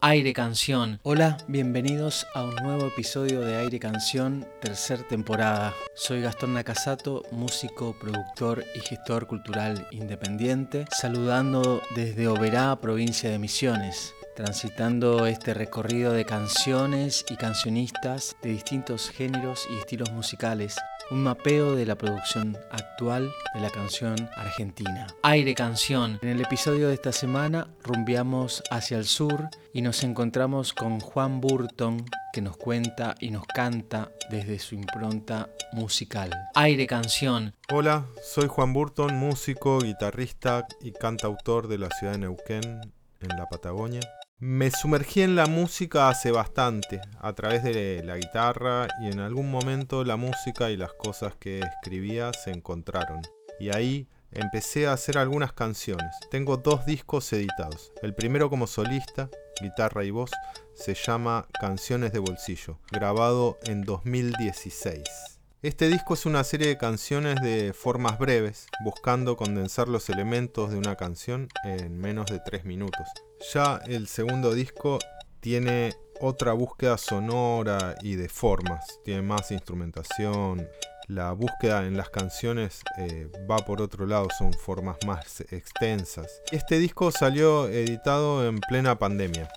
Aire Canción. Hola, bienvenidos a un nuevo episodio de Aire Canción, tercer temporada. Soy Gastón Nakasato, músico, productor y gestor cultural independiente, saludando desde Oberá, provincia de Misiones transitando este recorrido de canciones y cancionistas de distintos géneros y estilos musicales un mapeo de la producción actual de la canción argentina. Aire Canción. En el episodio de esta semana rumbeamos hacia el sur y nos encontramos con Juan Burton que nos cuenta y nos canta desde su impronta musical. Aire Canción. Hola, soy Juan Burton, músico, guitarrista y cantautor de la ciudad de Neuquén, en la Patagonia. Me sumergí en la música hace bastante, a través de la guitarra y en algún momento la música y las cosas que escribía se encontraron. Y ahí empecé a hacer algunas canciones. Tengo dos discos editados. El primero como solista, guitarra y voz, se llama Canciones de Bolsillo, grabado en 2016. Este disco es una serie de canciones de formas breves, buscando condensar los elementos de una canción en menos de 3 minutos. Ya el segundo disco tiene otra búsqueda sonora y de formas, tiene más instrumentación. La búsqueda en las canciones eh, va por otro lado, son formas más extensas. Este disco salió editado en plena pandemia,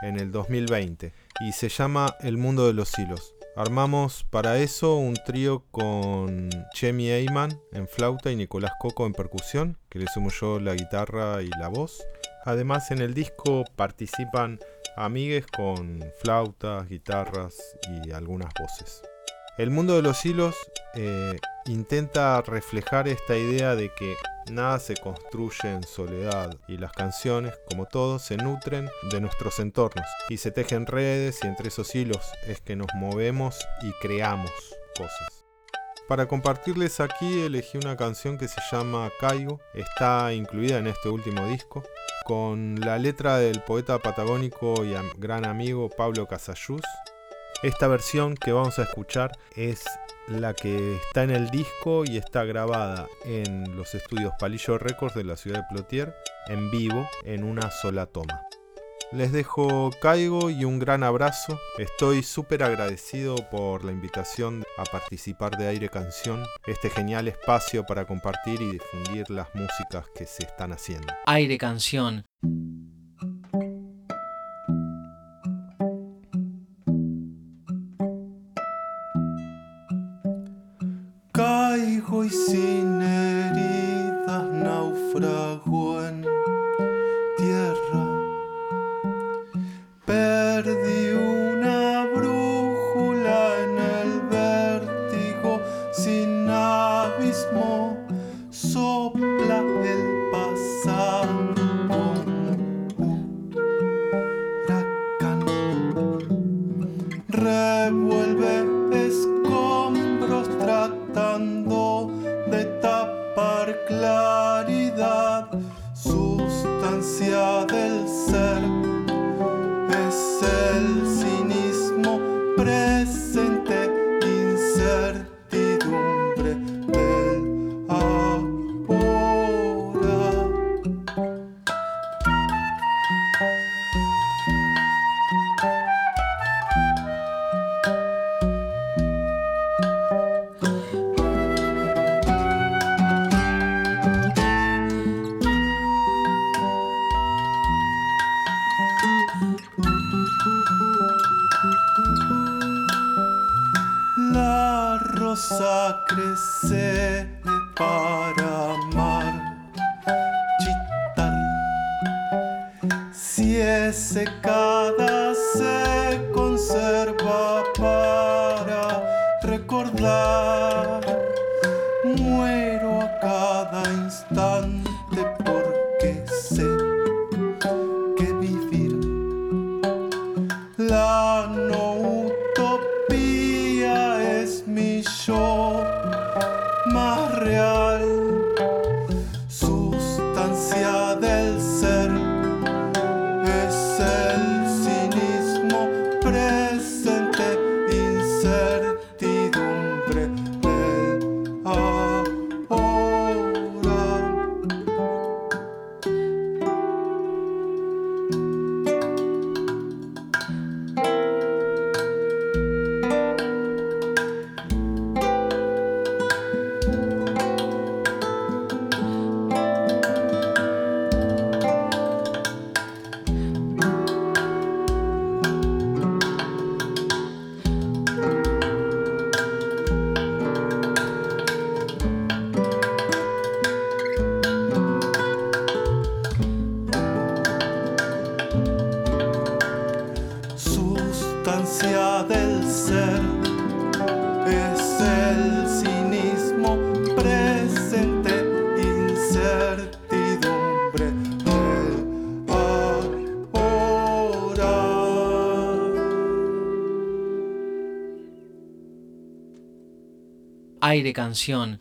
en el 2020, y se llama El Mundo de los Hilos. Armamos para eso un trío con Chemi Eyman en flauta y Nicolás Coco en percusión, que le sumo yo la guitarra y la voz. Además en el disco participan amigues con flautas, guitarras y algunas voces. El mundo de los hilos eh, intenta reflejar esta idea de que nada se construye en soledad y las canciones, como todo, se nutren de nuestros entornos y se tejen redes y entre esos hilos es que nos movemos y creamos cosas. Para compartirles aquí elegí una canción que se llama Caigo, está incluida en este último disco, con la letra del poeta patagónico y gran amigo Pablo Casayús esta versión que vamos a escuchar es la que está en el disco y está grabada en los estudios Palillo Records de la ciudad de Plotier en vivo en una sola toma. Les dejo caigo y un gran abrazo. Estoy súper agradecido por la invitación a participar de Aire Canción, este genial espacio para compartir y difundir las músicas que se están haciendo. Aire Canción Caigo y sin rosa crece para marchitar. Si es secada, se conserva para recordar. Presente, del ser es el cinismo presente, incertidumbre del ahora. Aire canción.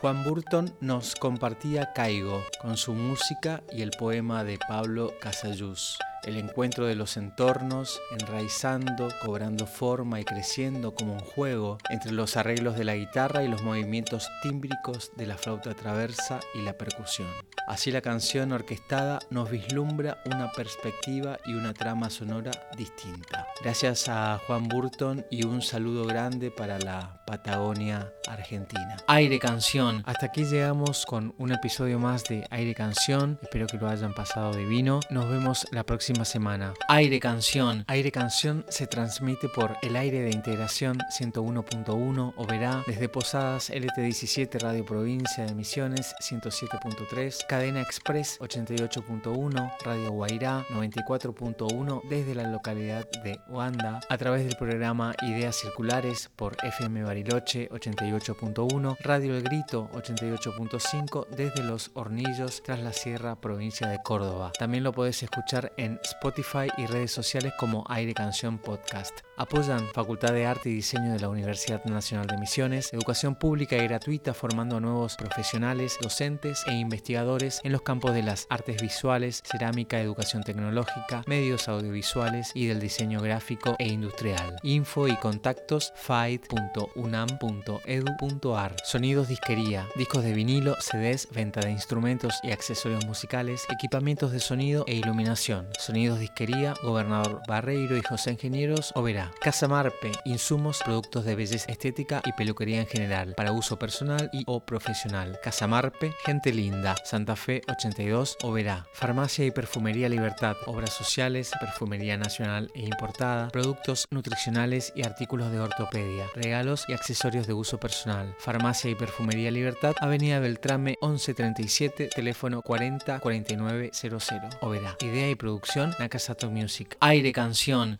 Juan Burton nos compartía Caigo con su música y el poema de Pablo Casallús el encuentro de los entornos, enraizando, cobrando forma y creciendo como un juego entre los arreglos de la guitarra y los movimientos tímbricos de la flauta traversa y la percusión. Así la canción orquestada nos vislumbra una perspectiva y una trama sonora distinta. Gracias a Juan Burton y un saludo grande para la Patagonia Argentina. Aire Canción. Hasta aquí llegamos con un episodio más de Aire Canción. Espero que lo hayan pasado divino. Nos vemos la próxima semana. Aire Canción. Aire Canción se transmite por el aire de integración 101.1 o desde Posadas LT17 Radio Provincia de Misiones 107.3, Cadena Express 88.1, Radio Guairá 94.1 desde la localidad de Uanda, a través del programa Ideas Circulares por FM Bariloche 88.1, Radio El Grito 88.5 desde Los Hornillos tras la Sierra Provincia de Córdoba. También lo podés escuchar en Spotify y redes sociales como Aire Canción Podcast. Apoyan Facultad de Arte y Diseño de la Universidad Nacional de Misiones, educación pública y gratuita formando a nuevos profesionales, docentes e investigadores en los campos de las artes visuales, cerámica, educación tecnológica, medios audiovisuales y del diseño gráfico e industrial. Info y contactos fight.unam.edu.ar. Sonidos disquería, discos de vinilo, CDs, venta de instrumentos y accesorios musicales, equipamientos de sonido e iluminación. Sonidos Disquería, Gobernador Barreiro y José Ingenieros, Oberá. Casa Marpe, insumos, productos de belleza estética y peluquería en general, para uso personal y o profesional. Casa Marpe, Gente Linda, Santa Fe 82, Oberá. Farmacia y Perfumería Libertad, obras sociales, perfumería nacional e importada, productos nutricionales y artículos de ortopedia, regalos y accesorios de uso personal. Farmacia y Perfumería Libertad, Avenida Beltrame 1137, teléfono 40 4900. Oberá. Idea y producción Nakasato Music. Aire Canción.